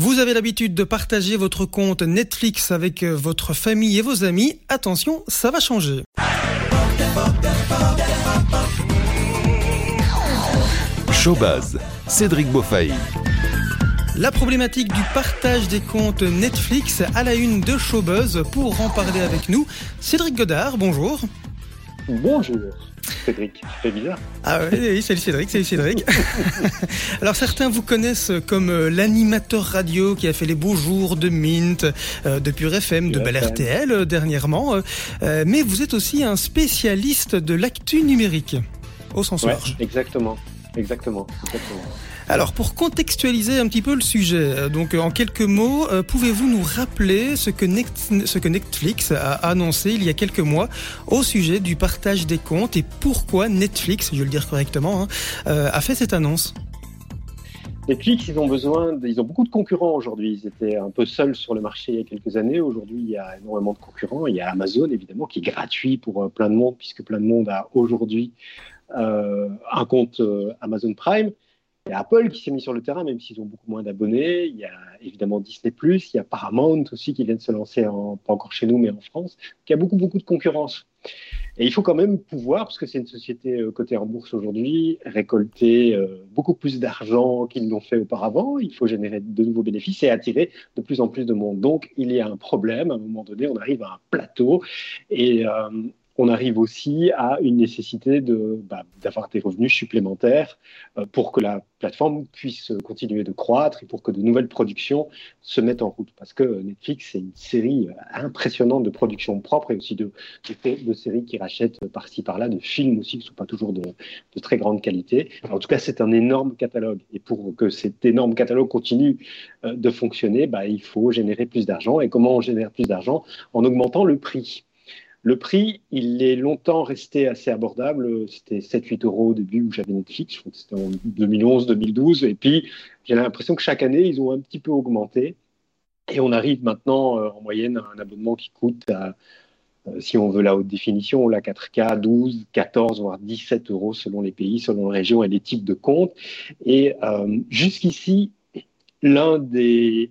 Vous avez l'habitude de partager votre compte Netflix avec euh, votre famille et vos amis. Attention, ça va changer. Showbuzz, Cédric Beaufaille. La problématique du partage des comptes Netflix à la une de Showbuzz. Pour en parler avec nous, Cédric Godard, bonjour. Bonjour. Cédric, c'est bizarre. Ah oui, salut Cédric, salut Cédric. Alors certains vous connaissent comme euh, l'animateur radio qui a fait les beaux jours de Mint, euh, de Pure FM, de Bel RTL euh, dernièrement, mais vous êtes aussi un spécialiste de l'actu numérique, au sens large. Exactement, exactement, exactement. Alors, pour contextualiser un petit peu le sujet, euh, donc en quelques mots, euh, pouvez-vous nous rappeler ce que, Netflix a annoncé il y a quelques mois au sujet du partage des comptes et pourquoi Netflix, je vais le dire correctement, hein, euh, a fait cette annonce? Netflix, ils ont besoin, ils ont beaucoup de concurrents aujourd'hui. Ils étaient un peu seuls sur le marché il y a quelques années. Aujourd'hui, il y a énormément de concurrents. Il y a Amazon, évidemment, qui est gratuit pour plein de monde, puisque plein de monde a aujourd'hui un compte Amazon Prime. Il y a Apple qui s'est mis sur le terrain, même s'ils ont beaucoup moins d'abonnés. Il y a évidemment Disney+, il y a Paramount aussi qui vient de se lancer, pas encore chez nous, mais en France. il y a beaucoup, beaucoup de concurrence. Et il faut quand même pouvoir, parce que c'est une société euh, cotée en bourse aujourd'hui, récolter euh, beaucoup plus d'argent qu'ils l'ont fait auparavant. Il faut générer de nouveaux bénéfices et attirer de plus en plus de monde. Donc, il y a un problème. À un moment donné, on arrive à un plateau. Et, euh, on arrive aussi à une nécessité bah, d'avoir des revenus supplémentaires euh, pour que la plateforme puisse continuer de croître et pour que de nouvelles productions se mettent en route. Parce que Netflix, c'est une série euh, impressionnante de productions propres et aussi de, de, séries qui rachètent par-ci par-là, de films aussi qui ne sont pas toujours de, très grande qualité. En tout cas, c'est un énorme catalogue. Et pour que cet énorme catalogue continue euh, de fonctionner, bah, il faut générer plus d'argent. Et comment on génère plus d'argent? En augmentant le prix. Le prix, il est longtemps resté assez abordable. C'était 7-8 euros au début où j'avais Netflix. Je crois que c'était en 2011-2012. Et puis, j'ai l'impression que chaque année, ils ont un petit peu augmenté. Et on arrive maintenant euh, en moyenne à un abonnement qui coûte, euh, si on veut la haute définition, la 4K, 12, 14, voire 17 euros selon les pays, selon les régions et les types de comptes. Et euh, jusqu'ici, l'un des,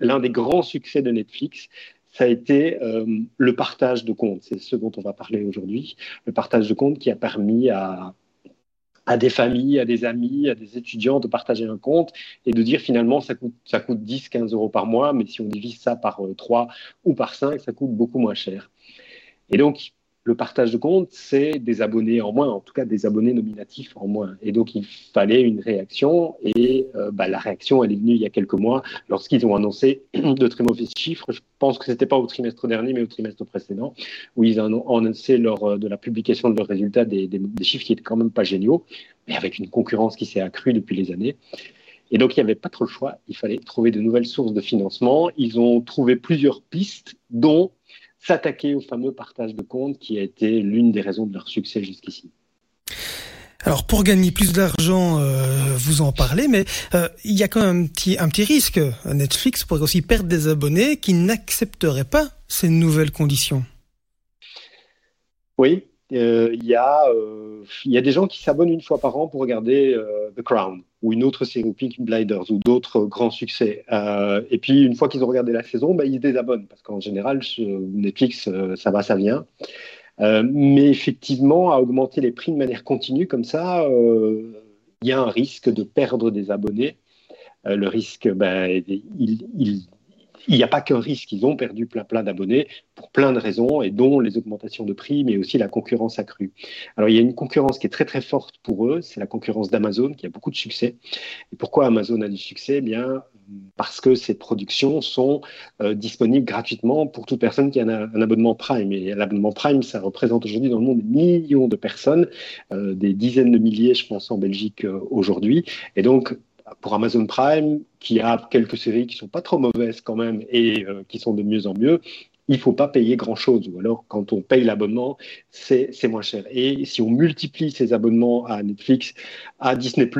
l'un des grands succès de Netflix, ça a été euh, le partage de comptes. C'est ce dont on va parler aujourd'hui. Le partage de comptes qui a permis à, à des familles, à des amis, à des étudiants de partager un compte et de dire finalement ça coûte, ça coûte 10, 15 euros par mois, mais si on divise ça par 3 euh, ou par 5, ça coûte beaucoup moins cher. Et donc, le partage de compte, c'est des abonnés en moins, en tout cas des abonnés nominatifs en moins. Et donc, il fallait une réaction. Et euh, bah, la réaction, elle est venue il y a quelques mois lorsqu'ils ont annoncé de très mauvais chiffres. Je pense que ce n'était pas au trimestre dernier, mais au trimestre précédent, où ils ont annoncé lors euh, de la publication de leurs résultats des, des, chiffres qui étaient quand même pas géniaux, mais avec une concurrence qui s'est accrue depuis les années. Et donc, il n'y avait pas trop le choix. Il fallait trouver de nouvelles sources de financement. Ils ont trouvé plusieurs pistes, dont s'attaquer au fameux partage de comptes qui a été l'une des raisons de leur succès jusqu'ici. Alors pour gagner plus d'argent, euh, vous en parlez, mais euh, il y a quand même un petit, un petit risque. Netflix pourrait aussi perdre des abonnés qui n'accepteraient pas ces nouvelles conditions. Oui, euh, il y, euh, y, a des gens qui s'abonnent une fois par an pour regarder The Crown ou une autre série, Pink Blinders ou d'autres grands succès. et puis, une fois qu'ils ont regardé la saison, bah, ils désabonnent parce qu'en général, Netflix, ça va, ça vient. mais effectivement, à augmenter les prix de manière continue comme ça, il y a un risque de perdre des abonnés. le risque, ben, il, il il n'y a pas qu'un risque, ils ont perdu plein, plein d'abonnés pour plein de raisons, et dont les augmentations de prix, mais aussi la concurrence accrue. Alors il y a une concurrence qui est très très forte pour eux, c'est la concurrence d'Amazon, qui a beaucoup de succès. Et pourquoi Amazon a du succès? Eh bien, parce que ces productions sont euh, disponibles gratuitement pour toute personne qui a un, abonnement Prime. Et l'abonnement Prime, ça représente aujourd'hui dans le monde des millions de personnes, euh, des dizaines de milliers, je pense, en Belgique euh, aujourd'hui. Et donc, pour Amazon Prime, qui a quelques séries qui sont pas trop mauvaises quand même et euh, qui sont de mieux en mieux, il faut pas payer grand-chose. Ou alors, quand on paye l'abonnement, c'est moins cher. Et si on multiplie ces abonnements à Netflix, à Disney+,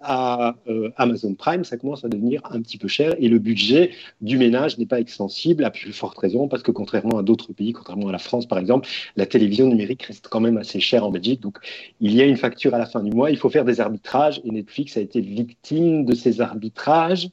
à euh, Amazon Prime, ça commence à devenir un petit peu cher. Et le budget du ménage n'est pas extensible, à plus forte raison, parce que contrairement à d'autres pays, contrairement à la France par exemple, la télévision numérique reste quand même assez chère en Belgique. Donc, il y a une facture à la fin du mois. Il faut faire des arbitrages. Et Netflix a été victime de ces arbitrages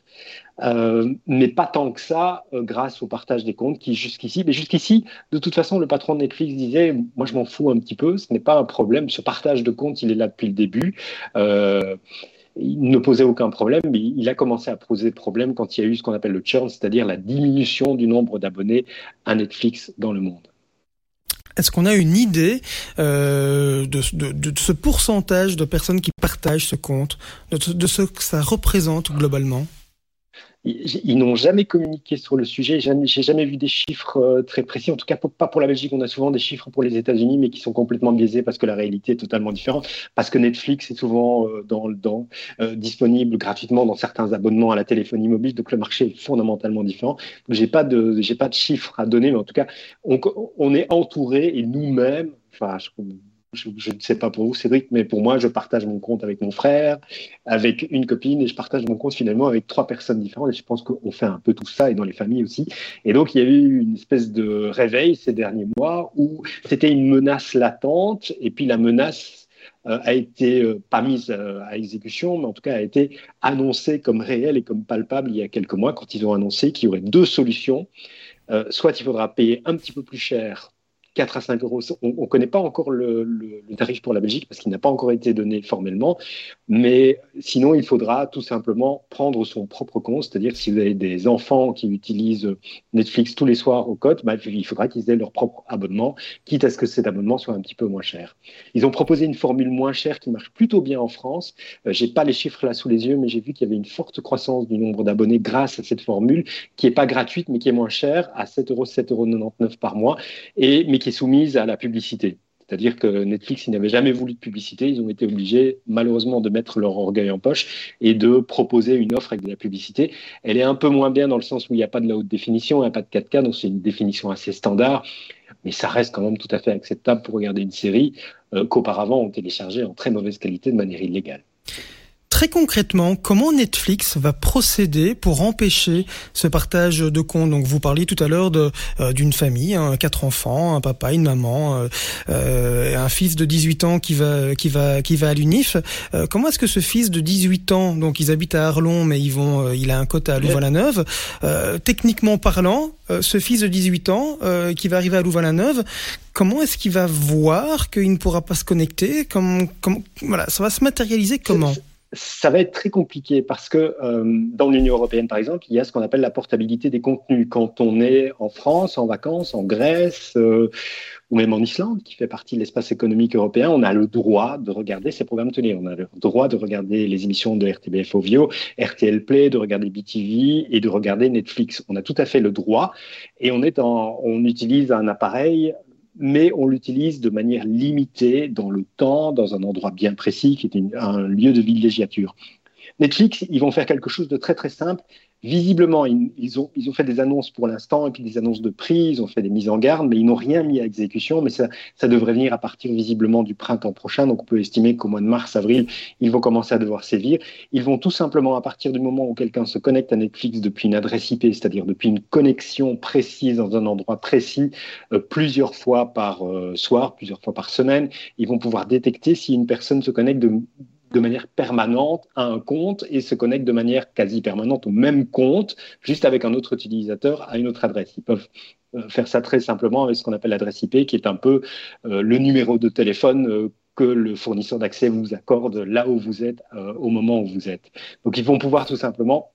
euh, mais pas tant que ça grâce au partage des comptes qui jusqu'ici, mais jusqu'ici, de toute façon, le patron de Netflix disait, moi je m'en fous un petit peu, ce n'est pas un problème, ce partage de comptes, il est là depuis le début. il ne posait aucun problème, mais il a commencé à poser problème quand il y a eu ce qu'on appelle le churn, c'est-à-dire la diminution du nombre d'abonnés à Netflix dans le monde. Est-ce qu'on a une idée euh, de, ce pourcentage de personnes qui partagent ce compte, de ce que ça représente globalement? Ils, n'ont jamais communiqué sur le sujet. J'ai jamais vu des chiffres euh, très précis. En tout cas, pas pour la Belgique. On a souvent des chiffres pour les États-Unis, mais qui sont complètement biaisés parce que la réalité est totalement différente. Parce que Netflix est souvent euh, dans, dans euh, disponible gratuitement dans certains abonnements à la téléphonie mobile. Donc le marché est fondamentalement différent. J'ai pas de, j'ai pas de chiffres à donner, mais en tout cas, on, est entouré et nous-mêmes. Enfin, je, je, ne sais pas pour vous, Cédric, mais pour moi, je partage mon compte avec mon frère, avec une copine, et je partage mon compte finalement avec trois personnes différentes. Et je pense qu'on fait un peu tout ça, et dans les familles aussi. Et donc, il y a eu une espèce de réveil ces derniers mois où c'était une menace latente, et puis la menace euh, a été euh, pas mise euh, à exécution, mais en tout cas a été annoncée comme réelle et comme palpable il y a quelques mois quand ils ont annoncé qu'il y aurait deux solutions. soit il faudra payer un petit peu plus cher 4 à 5 euros. On ne connaît pas encore le, tarif pour la Belgique parce qu'il n'a pas encore été donné formellement. Mais sinon, il faudra tout simplement prendre son propre compte. C'est-à-dire, si vous avez des enfants qui utilisent Netflix tous les soirs au code, bah, il faudra qu'ils aient leur propre abonnement, quitte à ce que cet abonnement soit un petit peu moins cher. Ils ont proposé une formule moins chère qui marche plutôt bien en France. Euh, j'ai pas les chiffres là sous les yeux, mais j'ai vu qu'il y avait une forte croissance du nombre d'abonnés grâce à cette formule qui est pas gratuite, mais qui est moins chère, à 7 euros, 7,99 euros par mois, et, mais qui est soumise à la publicité. C'est-à-dire que Netflix, ils n'avaient jamais voulu de publicité, ils ont été obligés malheureusement de mettre leur orgueil en poche et de proposer une offre avec de la publicité. Elle est un peu moins bien dans le sens où il n'y a pas de la haute définition, il n'y a pas de 4K, donc c'est une définition assez standard, mais ça reste quand même tout à fait acceptable pour regarder une série euh, qu'auparavant on téléchargeait en très mauvaise qualité de manière illégale. Très concrètement, comment Netflix va procéder pour empêcher ce partage de comptes Donc vous parliez tout à l'heure euh, d'une famille, hein, quatre enfants, un papa, une maman, euh, euh, un fils de 18 ans qui va qui va qui va à l'UNIF. comment est-ce que ce fils de 18 ans, donc ils habitent à Arlon, mais ils vont, il a un quota à Louvain-la-Neuve. techniquement parlant, ce fils de 18 ans qui va arriver à Louvain-la-Neuve, comment est-ce qu'il va voir qu'il ne pourra pas se connecter? Comme, comme voilà, ça va se matérialiser comment? Ça va être très compliqué parce que euh, dans l'Union européenne, par exemple, il y a ce qu'on appelle la portabilité des contenus. Quand on est en France, en vacances, en Grèce euh, ou même en Islande, qui fait partie de l'espace économique européen, on a le droit de regarder ces programmes télé. On a le droit de regarder les émissions de RTBF Ovio, RTL Play, de regarder BTV et de regarder Netflix. On a tout à fait le droit et on, est en, on utilise un appareil mais on l'utilise de manière limitée dans le temps, dans un endroit bien précis, qui est un lieu de villégiature. Netflix, ils vont faire quelque chose de très très simple visiblement, ils, ont, fait des annonces pour l'instant, et puis des annonces de prix, ils ont fait des mises en garde, mais ils n'ont rien mis à exécution. Mais ça, ça devrait venir à partir visiblement du printemps prochain. Donc on peut estimer qu'au mois de mars, avril, ils vont commencer à devoir sévir. Ils vont tout simplement, à partir du moment où quelqu'un se connecte à Netflix depuis une adresse IP, c'est-à-dire depuis une connexion précise dans un endroit précis, euh, plusieurs fois par euh, soir, plusieurs fois par semaine, ils vont pouvoir détecter si une personne se connecte de, de manière permanente à un compte et se connectent de manière quasi permanente au même compte, juste avec un autre utilisateur à une autre adresse. Ils peuvent euh, faire ça très simplement avec ce qu'on appelle l'adresse IP, qui est un peu euh, le numéro de téléphone euh, que le fournisseur d'accès vous accorde là où vous êtes, au moment où vous êtes. Donc ils vont pouvoir tout simplement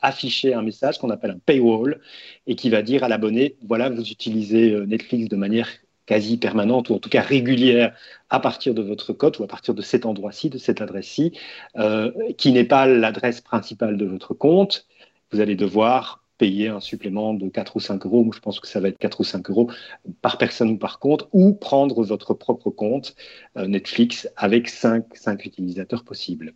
afficher un message qu'on appelle un paywall et qui va dire à l'abonné, voilà, vous utilisez Netflix de manière quasi permanente ou en tout cas régulière à partir de votre code ou à partir de cet endroit-ci, de cette adresse-ci, euh, qui n'est pas l'adresse principale de votre compte, vous allez devoir payer un supplément de 4 ou 5 euros, je pense que ça va être 4 ou 5 euros par personne ou par compte, ou prendre votre propre compte euh, Netflix avec 5, 5 utilisateurs possibles.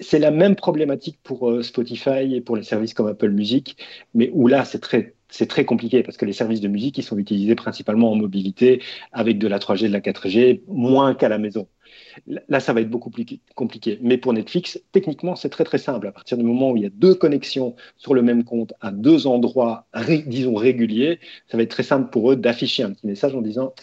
C'est la même problématique pour euh, Spotify et pour les services comme Apple Music, mais où là, c'est très c'est très compliqué parce que les services de musique, sont utilisés principalement en mobilité avec de la 3G, de la 4G, moins qu'à la maison. Là, ça va être beaucoup plus compliqué. Mais pour Netflix, techniquement, c'est très très simple. À partir du moment où il y a deux connexions sur le même compte à deux endroits, disons réguliers, ça va être très simple pour eux d'afficher un petit message en disant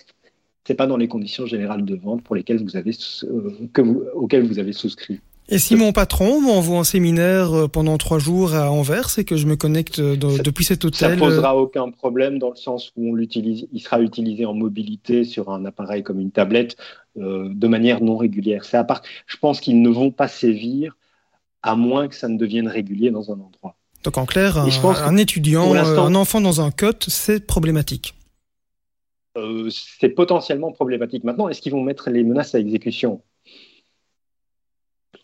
c'est pas dans les conditions générales de vente pour lesquelles vous avez, euh, auxquelles vous avez souscrit. Et si mon patron m'envoie en séminaire euh, pendant trois jours à Anvers et que je me connecte depuis cet hôtel, ça posera aucun problème dans le sens où on l'utilise, il sera utilisé en mobilité sur un appareil comme une tablette de manière non régulière. C'est à part, je pense qu'ils ne vont pas sévir à moins que ça ne devienne régulier dans un endroit. Donc en clair, un, étudiant, un enfant dans un cote, c'est problématique. Euh, c'est potentiellement problématique. Maintenant, est-ce qu'ils vont mettre les menaces à exécution?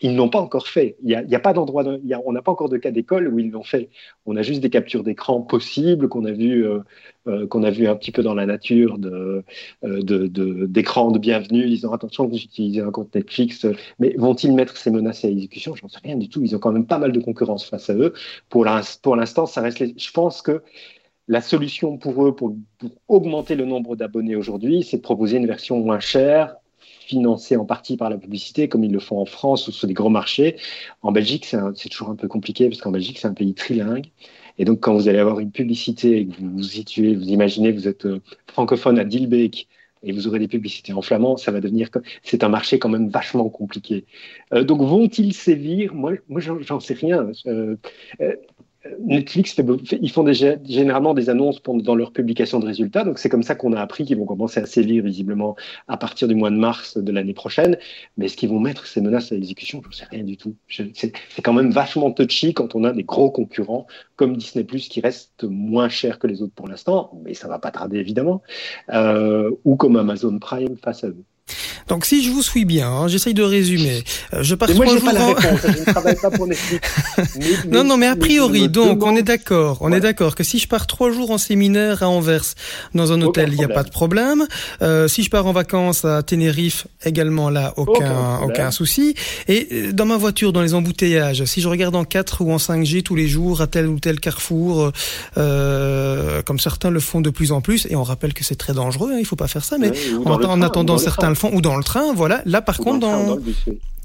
Ils n'ont pas encore fait. Il n'y a, pas d'endroit, on n'a pas encore de cas d'école où ils l'ont fait. On a juste des captures d'écran possibles qu'on a vu, euh, euh, qu'on a vu un petit peu dans la nature de, d'écrans de, bienvenue, disant attention, vous utilisez un compte Netflix. Mais vont-ils mettre ces menaces à exécution? J'en sais rien du tout. Ils ont quand même pas mal de concurrence face à eux. Pour l'instant, ça reste. Je pense que la solution pour eux, pour, augmenter le nombre d'abonnés aujourd'hui, c'est de proposer une version moins chère, financée en partie par la publicité, comme ils le font en France ou sur des gros marchés. En Belgique, c'est toujours un peu compliqué, parce qu'en Belgique, c'est un pays trilingue. Et donc, quand vous allez avoir une publicité et que vous vous situez, vous imaginez, vous êtes euh, francophone à Dilbeek, et vous aurez des publicités en flamand, ça va devenir. C'est un marché quand même vachement compliqué. Euh, donc, vont-ils sévir? Moi, moi j'en sais rien. Euh, Netflix, ils font généralement des annonces dans leur publication de résultats. Donc, c'est comme ça qu'on a appris qu'ils vont commencer à sévir visiblement à partir du mois de mars de l'année prochaine. Mais est-ce qu'ils vont mettre ces menaces à exécution Je ne sais rien du tout. C'est quand même vachement touchy quand on a des gros concurrents comme Disney qui restent moins chers que les autres pour l'instant, mais ça ne va pas tarder évidemment, euh, ou comme Amazon Prime face à eux. Donc si je vous suis bien, hein, j'essaye de résumer. Euh, je pars moi, trois jours. Pas la réponse, je ne travaille pas pour Netflix. non, non, mais a priori, donc on est d'accord, on est d'accord que si je pars trois jours en séminaire à Anvers dans un hôtel, il n'y a pas de problème. Euh, si je pars en vacances à Tenerife, également là, aucun, aucun, souci. Et euh, dans ma voiture, dans les embouteillages, si je regarde en 4 ou en 5G tous les jours à tel ou tel carrefour, euh, comme certains le font de plus en plus, et on rappelle que c'est très dangereux, hein, il faut pas faire ça, mais en, attendant certains ou dans le train, voilà. Là, par contre, dans...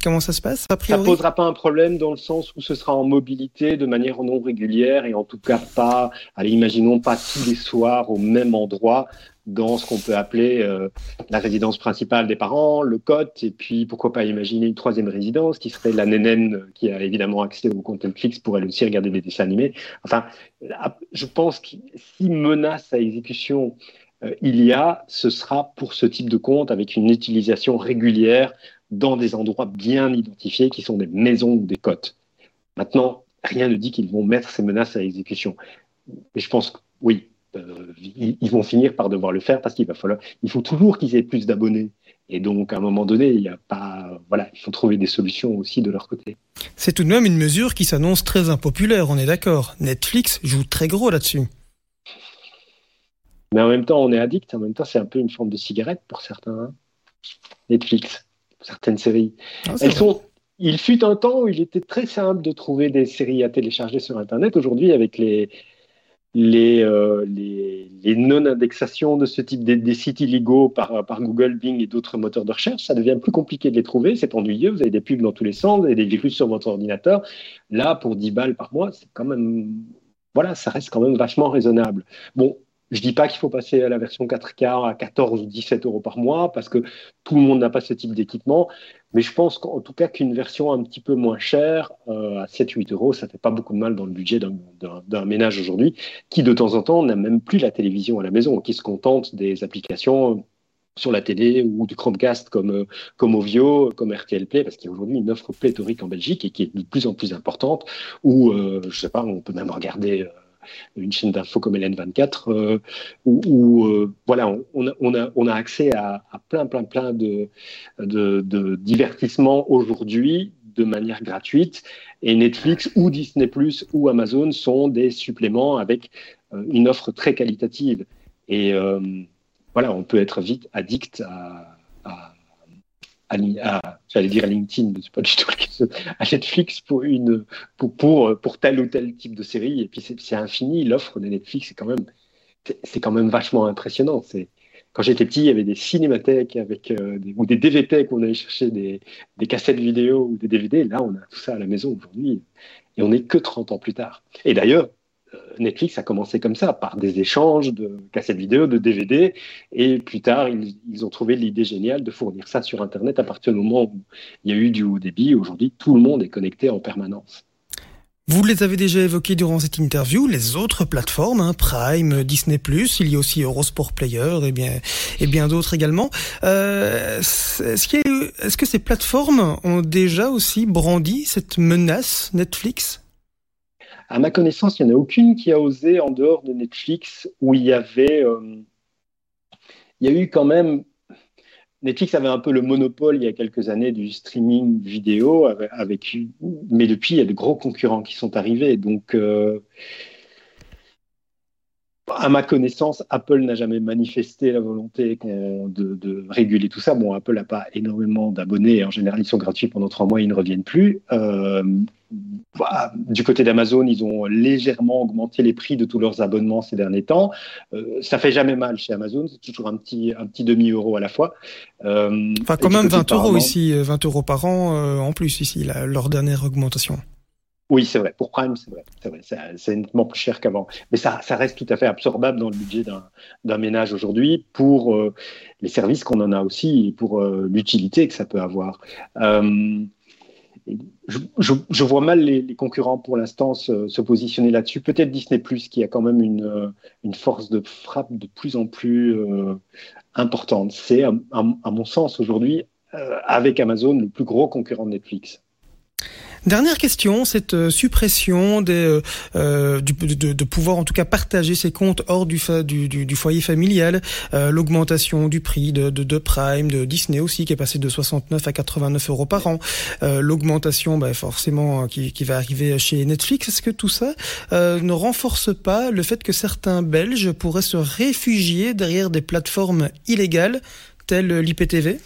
Comment ça se passe? Ça ne posera pas un problème dans le sens où ce sera en mobilité de manière non régulière et en tout cas pas, allez, imaginons pas tous les soirs au même endroit dans ce qu'on peut appeler euh, la résidence principale des parents, le cote, et puis pourquoi pas imaginer une troisième résidence qui serait la nénène qui a évidemment accès au compte Netflix pour elle aussi regarder des dessins animés. Enfin, je pense que si menace à exécution il y a, ce sera pour ce type de compte avec une utilisation régulière dans des endroits bien identifiés qui sont des maisons ou des côtes. Maintenant, rien ne dit qu'ils vont mettre ces menaces à exécution. Mais je pense que oui, euh, ils, vont finir par devoir le faire parce qu'il va falloir, il faut toujours qu'ils aient plus d'abonnés. Et donc, à un moment donné, il y a pas, voilà, il faut trouver des solutions aussi de leur côté. C'est tout de même une mesure qui s'annonce très impopulaire, on est d'accord. Netflix joue très gros là-dessus. Mais en même temps, on est addict. En même temps, c'est un peu une forme de cigarette pour certains. Hein. Netflix, certaines séries. Ah, Elles sont. Il fut un temps où il était très simple de trouver des séries à télécharger sur Internet. Aujourd'hui, avec les, les, euh, les, non-indexations de ce type des, sites illégaux par, par Google, Bing et d'autres moteurs de recherche, ça devient plus compliqué de les trouver, c'est ennuyeux, vous avez des pubs dans tous les sens, vous avez des virus sur votre ordinateur. Là, pour 10 balles par mois, c'est quand même, voilà, ça reste quand même vachement raisonnable. Bon, je dis pas qu'il faut passer à la version 4K à 14 ou 17 euros par mois parce que tout le monde n'a pas ce type d'équipement. Mais je pense qu'en tout cas qu'une version un petit peu moins chère, euh, à 7-8 euros, ça fait pas beaucoup de mal dans le budget d'un ménage aujourd'hui, qui de temps en temps n'a même plus la télévision à la maison, qui se contente des applications sur la télé ou du Chromecast comme, euh, comme Ovio, comme RTL Play, parce qu'il y a aujourd'hui une offre pléthorique en Belgique et qui est de plus en plus importante, où, euh, je sais pas, on peut même regarder une chaîne d'info comme LN24, euh, où, euh, voilà, on, a, on, a, accès à, plein, plein, plein de, de, divertissements aujourd'hui de manière gratuite. Et Netflix ou Disney Plus ou Amazon sont des suppléments avec euh, une offre très qualitative. Et voilà, on peut être vite addict à, à, j'allais dire à LinkedIn, mais c'est pas du tout à Netflix pour une pour, pour, pour tel ou tel type de série et puis c'est infini l'offre de Netflix c'est quand même c'est quand même vachement impressionnant c'est quand j'étais petit, il y avait des cinémathèques avec euh, ou des DVT où on allait chercher des, des, cassettes vidéo ou des DVD. Là, on a tout ça à la maison aujourd'hui et on n'est que 30 ans plus tard. Et d'ailleurs, Netflix a commencé comme ça, par des échanges de cassettes vidéo, de DVD, et plus tard, ils, ont trouvé l'idée géniale de fournir ça sur Internet à partir du moment où il y a eu du haut débit. Aujourd'hui, tout le monde est connecté en permanence. Vous les avez déjà évoqués durant cette interview, les autres plateformes, hein, Prime, Disney+, il y a aussi Eurosport Player et bien, et bien d'autres également. Euh, est-ce que ces plateformes ont déjà aussi brandi cette menace Netflix? À ma connaissance, il n'y en a aucune qui a osé en dehors de Netflix où il y avait... Euh, il y a eu quand même Netflix avait un peu le monopole il y a quelques années du streaming vidéo, avec, mais depuis, il y a de gros concurrents qui sont arrivés. Donc, euh, à ma connaissance, Apple n'a jamais manifesté la volonté de, réguler tout ça. Bon, Apple n'a pas énormément d'abonnés. En général, ils sont gratuits pendant trois mois, ils ne reviennent plus. Euh, bah, du côté d'Amazon, ils ont légèrement augmenté les prix de tous leurs abonnements ces derniers temps. Euh, ça fait jamais mal chez Amazon, c'est toujours un petit, un petit demi-euro à la fois. Euh, enfin, quand même 20 euros ici, 20 euros par an en plus ici, leur dernière augmentation. Oui, c'est vrai. Pour Prime, c'est vrai. C'est nettement plus cher qu'avant. Mais ça, ça, reste tout à fait absorbable dans le budget d'un ménage aujourd'hui pour euh, les services qu'on en a aussi et pour euh, l'utilité que ça peut avoir. Euh, je, vois mal les, concurrents pour l'instant se, positionner là-dessus. Peut-être Disney Plus qui a quand même une, une, force de frappe de plus en plus importante. C'est, à, à, mon sens, aujourd'hui, avec Amazon, le plus gros concurrent de Netflix. Dernière question, cette euh, suppression euh, euh, de, pouvoir en tout cas partager ses comptes hors du, du, foyer familial, l'augmentation du prix de, de, de, Prime, de Disney aussi qui est passé de 69 à 89 euros par an, l'augmentation bah, forcément qui, qui, va arriver chez Netflix. Est-ce que tout ça ne renforce pas le fait que certains Belges pourraient se réfugier derrière des plateformes illégales telles l'IPTV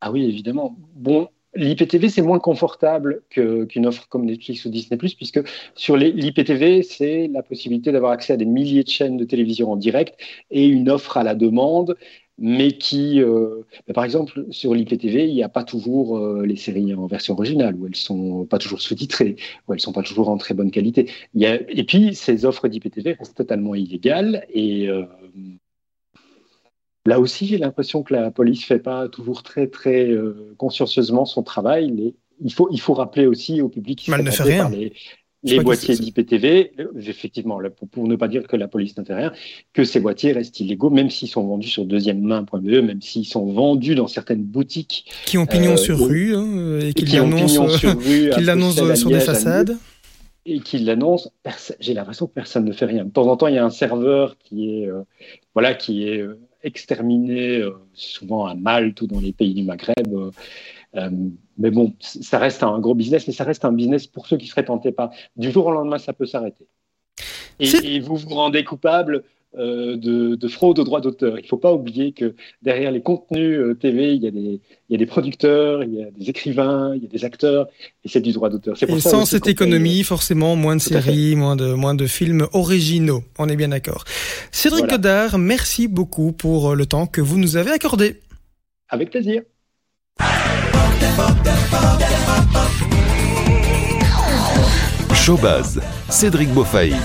Ah oui, évidemment. Bon, L'IPTV, c'est moins confortable qu'une offre comme Netflix ou Disney+, puisque sur l'IPTV, c'est la possibilité d'avoir accès à des milliers de chaînes de télévision en direct et une offre à la demande, mais qui, euh, bah, par exemple, sur l'IPTV, il n'y a pas toujours euh, les séries en version originale, où elles sont pas toujours sous-titrées, où elles sont pas toujours en très bonne qualité. Y a, et puis, ces offres d'IPTV restent totalement illégales et euh, Là aussi, j'ai l'impression que la police fait pas toujours très très euh, consciencieusement son travail. Il faut il faut rappeler aussi au public qui ne fait rien. les, les boîtiers d'IPTV, effectivement, pour, ne pas dire que la police ne fait rien, que ces boîtiers restent illégaux, même s'ils sont vendus sur deuxième main.be, même s'ils sont vendus dans certaines boutiques. Qui ont pignon sur euh, rue hein, et qui l'annoncent sur, sur des façades et qui l'annonce, j'ai l'impression que personne ne fait rien. De temps en temps, il y a un serveur qui est, euh, voilà, qui est exterminé, euh, souvent à Malte ou dans les pays du Maghreb. Euh, euh, mais bon, ça reste un gros business, mais ça reste un business pour ceux qui seraient tentés par. Du jour au lendemain, ça peut s'arrêter. Et, vous vous rendez coupable euh, de, fraude aux droits d'auteur. Il ne faut pas oublier que derrière les contenus euh, TV, il y, a des, il y, a des, producteurs, il y a des écrivains, il y a des acteurs, et c'est du droit d'auteur. Et sans cette économie, forcément, moins de séries, moins de, moins de films originaux. On est bien d'accord. Cédric Godard, merci beaucoup pour euh, le temps que vous nous avez accordé. Avec plaisir. Showbaz, Cédric Beaufaille.